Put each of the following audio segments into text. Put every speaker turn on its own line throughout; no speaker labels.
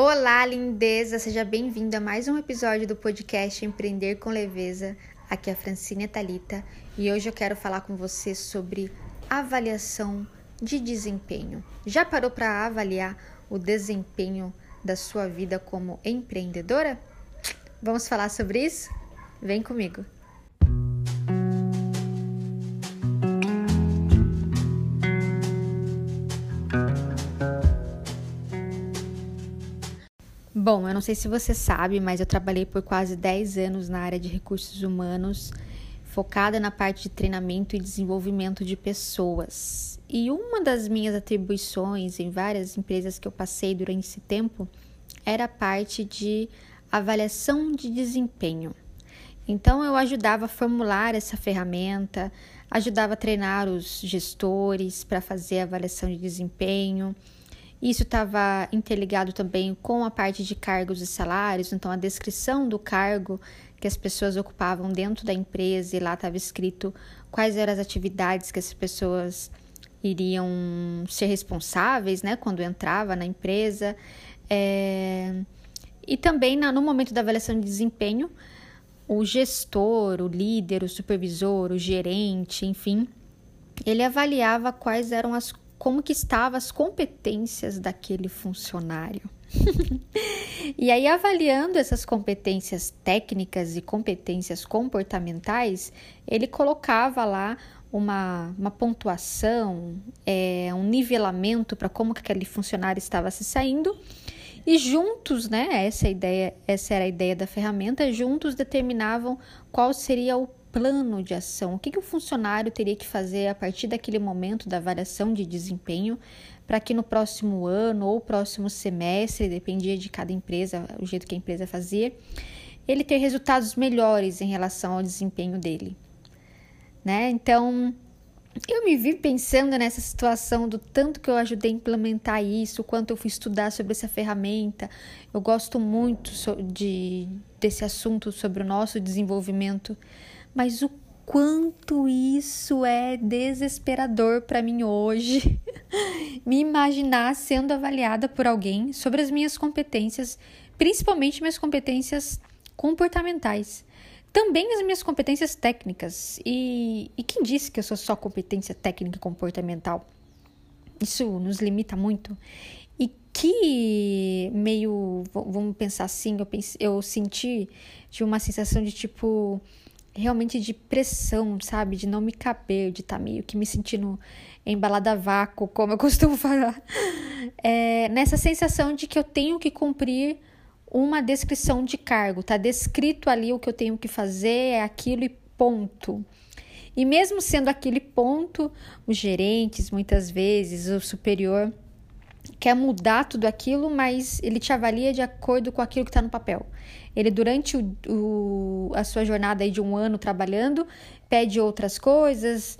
Olá, lindeza! Seja bem-vindo a mais um episódio do podcast Empreender com Leveza. Aqui é a Francine Talita e hoje eu quero falar com você sobre avaliação de desempenho. Já parou para avaliar o desempenho da sua vida como empreendedora? Vamos falar sobre isso? Vem comigo! Bom, eu não sei se você sabe, mas eu trabalhei por quase 10 anos na área de recursos humanos, focada na parte de treinamento e desenvolvimento de pessoas. E uma das minhas atribuições em várias empresas que eu passei durante esse tempo era a parte de avaliação de desempenho. Então eu ajudava a formular essa ferramenta, ajudava a treinar os gestores para fazer a avaliação de desempenho isso estava interligado também com a parte de cargos e salários, então a descrição do cargo que as pessoas ocupavam dentro da empresa e lá estava escrito quais eram as atividades que as pessoas iriam ser responsáveis, né, quando entrava na empresa. É... E também no momento da avaliação de desempenho, o gestor, o líder, o supervisor, o gerente, enfim, ele avaliava quais eram as como que estavam as competências daquele funcionário. e aí, avaliando essas competências técnicas e competências comportamentais, ele colocava lá uma, uma pontuação, é, um nivelamento para como que aquele funcionário estava se saindo. E juntos, né, essa, ideia, essa era a ideia da ferramenta, juntos determinavam qual seria o plano de ação, o que, que o funcionário teria que fazer a partir daquele momento da avaliação de desempenho para que no próximo ano ou próximo semestre, dependia de cada empresa, o jeito que a empresa fazia, ele ter resultados melhores em relação ao desempenho dele. Né? Então, eu me vi pensando nessa situação do tanto que eu ajudei a implementar isso, quanto eu fui estudar sobre essa ferramenta. Eu gosto muito de, desse assunto sobre o nosso desenvolvimento mas o quanto isso é desesperador para mim hoje. Me imaginar sendo avaliada por alguém sobre as minhas competências, principalmente minhas competências comportamentais. Também as minhas competências técnicas. E, e quem disse que eu sou só competência técnica e comportamental? Isso nos limita muito. E que meio, vamos pensar assim, eu, pense, eu senti de uma sensação de tipo, realmente de pressão, sabe? De não me caber, de estar tá meio que me sentindo embalada a vácuo, como eu costumo falar. É, nessa sensação de que eu tenho que cumprir uma descrição de cargo, tá descrito ali o que eu tenho que fazer, é aquilo e ponto. E mesmo sendo aquele ponto, os gerentes, muitas vezes, o superior, quer mudar tudo aquilo, mas ele te avalia de acordo com aquilo que está no papel. Ele, durante o, o, a sua jornada de um ano trabalhando, pede outras coisas,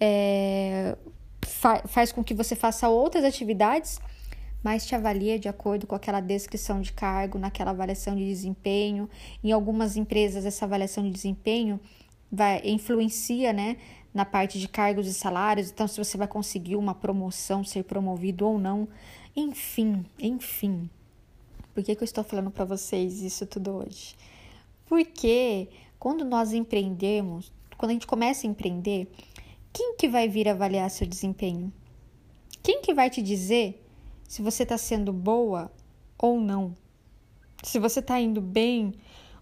é, fa faz com que você faça outras atividades, mas te avalia de acordo com aquela descrição de cargo, naquela avaliação de desempenho. Em algumas empresas, essa avaliação de desempenho vai influencia, né, na parte de cargos e salários, então se você vai conseguir uma promoção, ser promovido ou não, enfim, enfim. Por que, que eu estou falando para vocês isso tudo hoje? Porque quando nós empreendemos, quando a gente começa a empreender, quem que vai vir avaliar seu desempenho? Quem que vai te dizer se você está sendo boa ou não? Se você está indo bem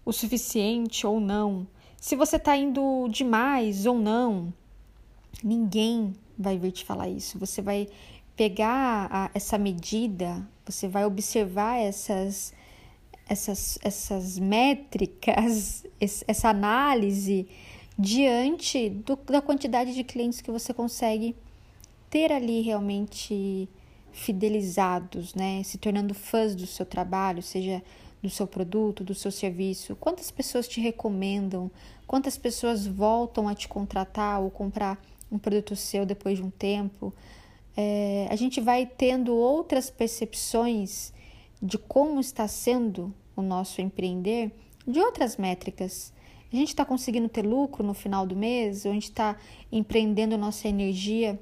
o suficiente ou não? Se você está indo demais ou não? Ninguém vai vir te falar isso. Você vai pegar a, essa medida, você vai observar essas, essas, essas métricas, essa análise diante do, da quantidade de clientes que você consegue ter ali realmente fidelizados, né? Se tornando fãs do seu trabalho, seja do seu produto, do seu serviço. Quantas pessoas te recomendam? Quantas pessoas voltam a te contratar ou comprar um produto seu depois de um tempo. É, a gente vai tendo outras percepções de como está sendo o nosso empreender de outras métricas. A gente está conseguindo ter lucro no final do mês, ou a gente está empreendendo nossa energia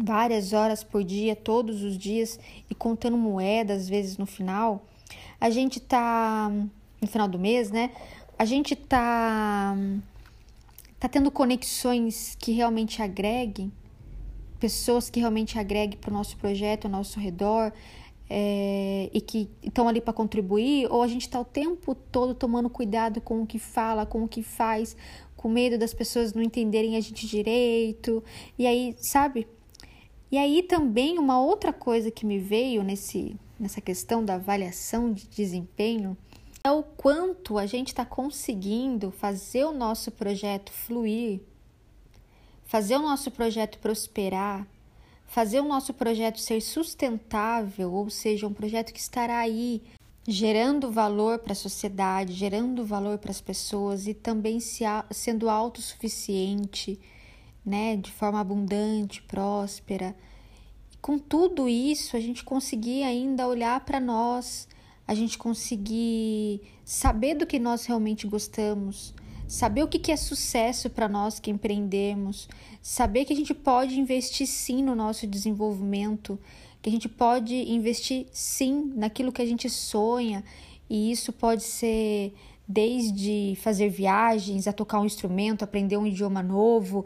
várias horas por dia, todos os dias e contando moedas às vezes no final, a gente tá no final do mês, né? A gente tá tá tendo conexões que realmente agreguem, pessoas que realmente agreguem para o nosso projeto, ao nosso redor, é, e que estão ali para contribuir, ou a gente está o tempo todo tomando cuidado com o que fala, com o que faz, com medo das pessoas não entenderem a gente direito, e aí, sabe? E aí também uma outra coisa que me veio nesse, nessa questão da avaliação de desempenho é o quanto a gente está conseguindo fazer o nosso projeto fluir, fazer o nosso projeto prosperar, fazer o nosso projeto ser sustentável, ou seja, um projeto que estará aí gerando valor para a sociedade, gerando valor para as pessoas e também se, sendo autossuficiente, né, de forma abundante, próspera. Com tudo isso, a gente conseguir ainda olhar para nós a gente conseguir saber do que nós realmente gostamos, saber o que é sucesso para nós que empreendemos, saber que a gente pode investir sim no nosso desenvolvimento, que a gente pode investir sim naquilo que a gente sonha, e isso pode ser desde fazer viagens, a tocar um instrumento, aprender um idioma novo,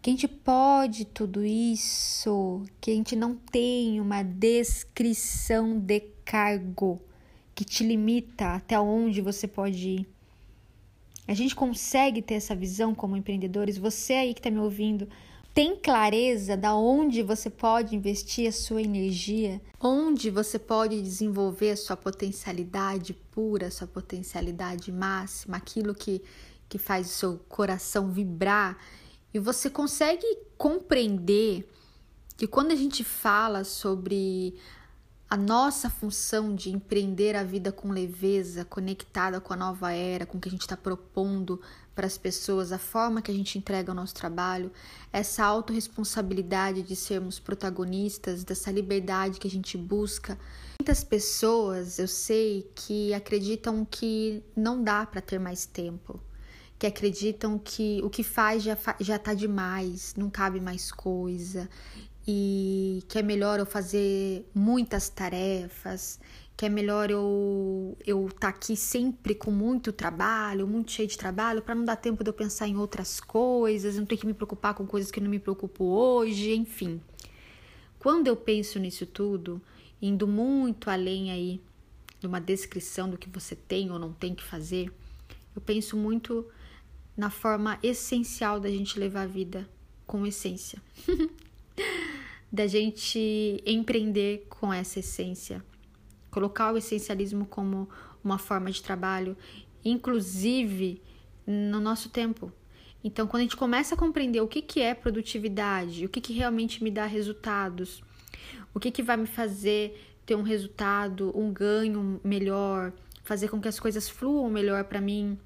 que a gente pode tudo isso, que a gente não tem uma descrição de cargo que te limita até onde você pode ir. A gente consegue ter essa visão como empreendedores. Você aí que está me ouvindo, tem clareza da onde você pode investir a sua energia, onde você pode desenvolver a sua potencialidade pura, a sua potencialidade máxima, aquilo que, que faz o seu coração vibrar. E você consegue compreender que quando a gente fala sobre a nossa função de empreender a vida com leveza, conectada com a nova era, com o que a gente está propondo para as pessoas, a forma que a gente entrega o nosso trabalho, essa autorresponsabilidade de sermos protagonistas, dessa liberdade que a gente busca. Muitas pessoas, eu sei, que acreditam que não dá para ter mais tempo, que acreditam que o que faz já, já tá demais, não cabe mais coisa e que é melhor eu fazer muitas tarefas, que é melhor eu eu estar tá aqui sempre com muito trabalho, muito cheio de trabalho, para não dar tempo de eu pensar em outras coisas, não ter que me preocupar com coisas que não me preocupo hoje, enfim. Quando eu penso nisso tudo, indo muito além aí de uma descrição do que você tem ou não tem que fazer, eu penso muito na forma essencial da gente levar a vida com essência. da gente empreender com essa essência, colocar o essencialismo como uma forma de trabalho, inclusive no nosso tempo. Então, quando a gente começa a compreender o que, que é produtividade, o que, que realmente me dá resultados, o que, que vai me fazer ter um resultado, um ganho melhor, fazer com que as coisas fluam melhor para mim,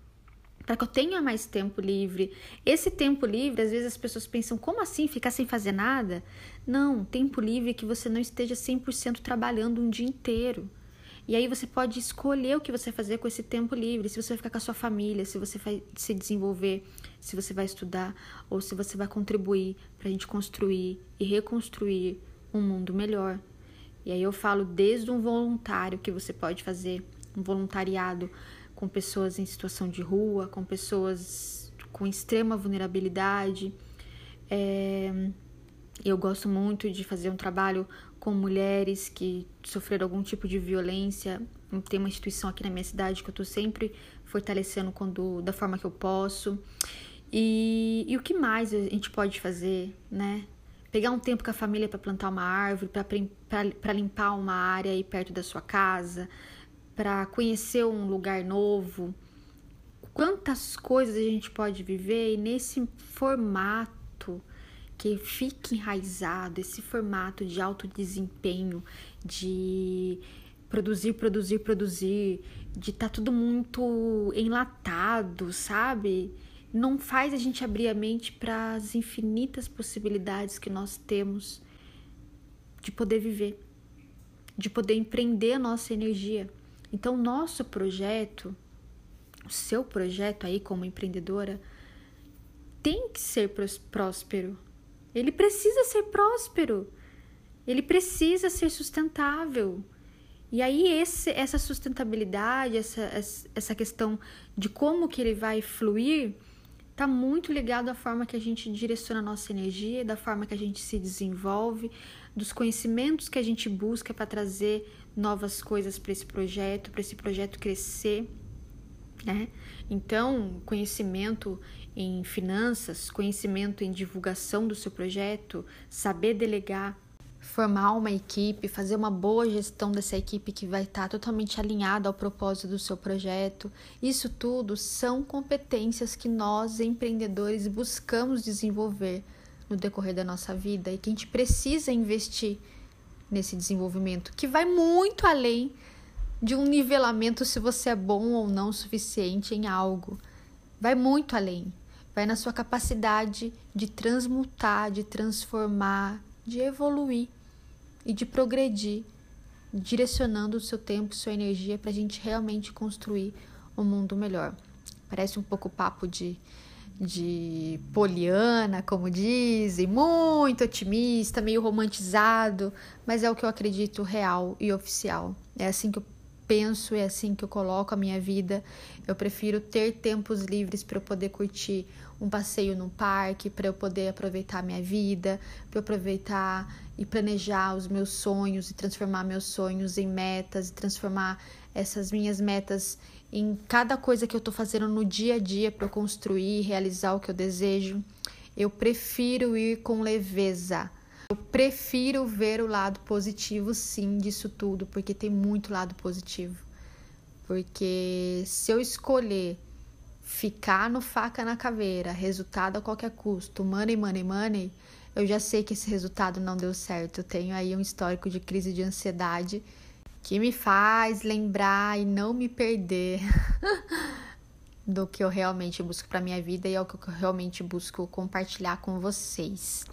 para que eu tenha mais tempo livre. Esse tempo livre, às vezes as pessoas pensam, como assim ficar sem fazer nada? Não, tempo livre é que você não esteja 100% trabalhando um dia inteiro. E aí você pode escolher o que você vai fazer com esse tempo livre, se você vai ficar com a sua família, se você vai se desenvolver, se você vai estudar ou se você vai contribuir para a gente construir e reconstruir um mundo melhor. E aí eu falo desde um voluntário que você pode fazer, um voluntariado com pessoas em situação de rua, com pessoas com extrema vulnerabilidade. É, eu gosto muito de fazer um trabalho com mulheres que sofreram algum tipo de violência. Tem uma instituição aqui na minha cidade que eu estou sempre fortalecendo quando, da forma que eu posso. E, e o que mais a gente pode fazer, né? Pegar um tempo com a família para plantar uma árvore, para limpar uma área aí perto da sua casa, para conhecer um lugar novo. Quantas coisas a gente pode viver e nesse formato que fica enraizado, esse formato de alto desempenho, de produzir, produzir, produzir, de estar tá tudo muito enlatado, sabe? Não faz a gente abrir a mente para as infinitas possibilidades que nós temos de poder viver, de poder empreender a nossa energia. Então, nosso projeto, o seu projeto aí como empreendedora, tem que ser próspero. Ele precisa ser próspero. Ele precisa ser sustentável. E aí esse, essa sustentabilidade, essa, essa questão de como que ele vai fluir, está muito ligado à forma que a gente direciona a nossa energia, da forma que a gente se desenvolve, dos conhecimentos que a gente busca para trazer novas coisas para esse projeto, para esse projeto crescer. Né? Então, conhecimento em finanças, conhecimento em divulgação do seu projeto, saber delegar, formar uma equipe, fazer uma boa gestão dessa equipe que vai estar totalmente alinhada ao propósito do seu projeto. Isso tudo são competências que nós empreendedores buscamos desenvolver no decorrer da nossa vida e que a gente precisa investir nesse desenvolvimento, que vai muito além de um nivelamento se você é bom ou não o suficiente em algo. Vai muito além. Vai na sua capacidade de transmutar, de transformar, de evoluir e de progredir, direcionando o seu tempo, sua energia para a gente realmente construir um mundo melhor. Parece um pouco papo de, de poliana, como dizem, muito otimista, meio romantizado, mas é o que eu acredito real e oficial. É assim que eu penso, é assim que eu coloco a minha vida. Eu prefiro ter tempos livres para eu poder curtir um passeio no parque, para eu poder aproveitar minha vida, para eu aproveitar e planejar os meus sonhos e transformar meus sonhos em metas e transformar essas minhas metas em cada coisa que eu estou fazendo no dia a dia para eu construir e realizar o que eu desejo. Eu prefiro ir com leveza eu prefiro ver o lado positivo, sim, disso tudo, porque tem muito lado positivo. Porque se eu escolher ficar no faca na caveira, resultado a qualquer custo, money, money, money, eu já sei que esse resultado não deu certo. Eu tenho aí um histórico de crise de ansiedade que me faz lembrar e não me perder do que eu realmente busco para minha vida e é o que eu realmente busco compartilhar com vocês.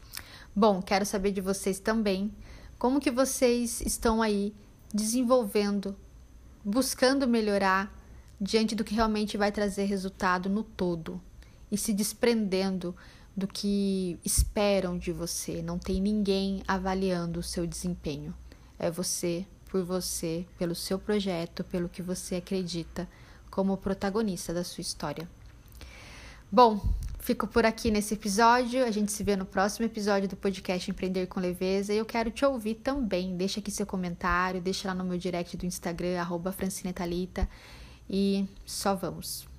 Bom, quero saber de vocês também como que vocês estão aí desenvolvendo, buscando melhorar diante do que realmente vai trazer resultado no todo e se desprendendo do que esperam de você. Não tem ninguém avaliando o seu desempenho. É você por você, pelo seu projeto, pelo que você acredita como protagonista da sua história. Bom, Fico por aqui nesse episódio. A gente se vê no próximo episódio do podcast Empreender com Leveza. E eu quero te ouvir também. Deixa aqui seu comentário, deixa lá no meu direct do Instagram, arroba E só vamos.